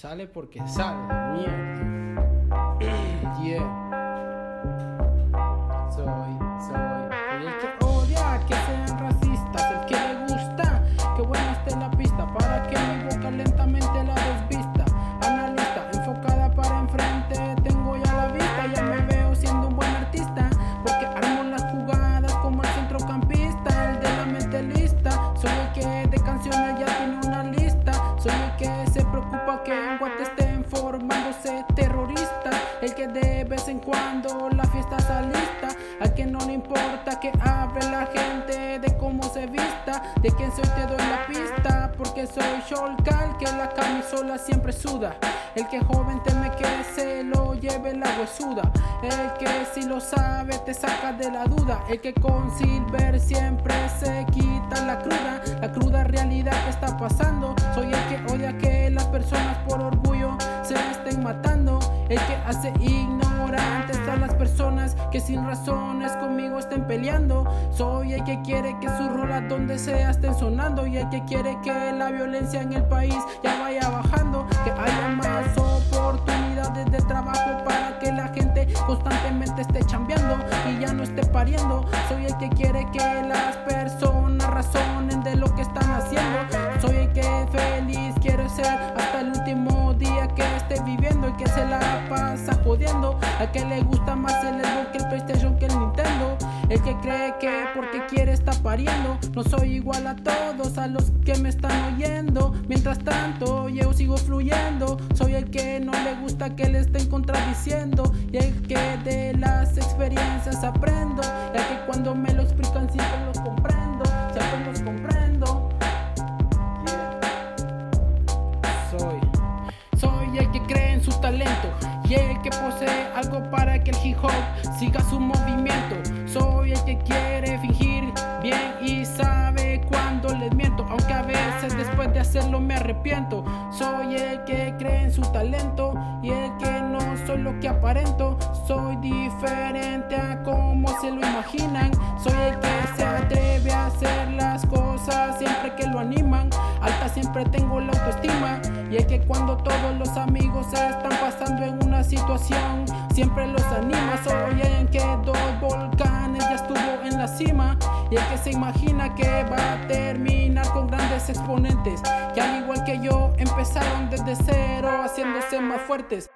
Sale porque sale, mierda. yeah. Soy, soy. El que odia que sean racistas, el que le gusta que buena esté la pista para que mi boca lentamente la desvista. Analista, enfocada para enfrente, tengo ya la vista, ya me veo siendo un buen artista, porque armo las jugadas como el centrocampista, el de la mente lista. Soy el que de canciones ya terroristas, el que de vez en cuando la fiesta está lista, al que no le importa que hable la gente de cómo se vista, de quién soy te doy la pista, porque soy Sholkal que la camisola siempre suda, el que joven teme que se lo lleve la huesuda, el que si lo sabe te saca de la duda, el que con Silver siempre se quita la cruda, la cruda realidad que está pasando, soy el que odia que hace ignorantes a las personas que sin razones conmigo estén peleando, soy el que quiere que sus rolas donde sea estén sonando y el que quiere que la violencia en el país ya vaya bajando, que haya más oportunidades de trabajo para que la gente constantemente esté chambeando y ya no esté pariendo, soy el que quiere que las personas razonen viviendo y que se la pasa jodiendo, al que le gusta más el Xbox que el PlayStation que el Nintendo, el que cree que porque quiere está pariendo, no soy igual a todos, a los que me están oyendo, mientras tanto yo sigo fluyendo, soy el que no le gusta que le estén contradiciendo. Y el que de las experiencias aprendo, ya que cuando me y el que posee algo para que el hip hop siga su movimiento. Soy el que quiere fingir bien y sabe cuando les miento, aunque a veces después de hacerlo me arrepiento. Soy el que cree en su talento y el que no soy lo que aparento. Soy diferente a como se lo imaginan. Soy el que se atreve a hacer las cosas siempre que lo animan. Alta siempre tengo la autoestima y el que cuando todos los amigos están pasando en situación siempre los anima. Soy el que dos volcanes ya estuvo en la cima y el que se imagina que va a terminar con grandes exponentes. Que al igual que yo empezaron desde cero haciéndose más fuertes.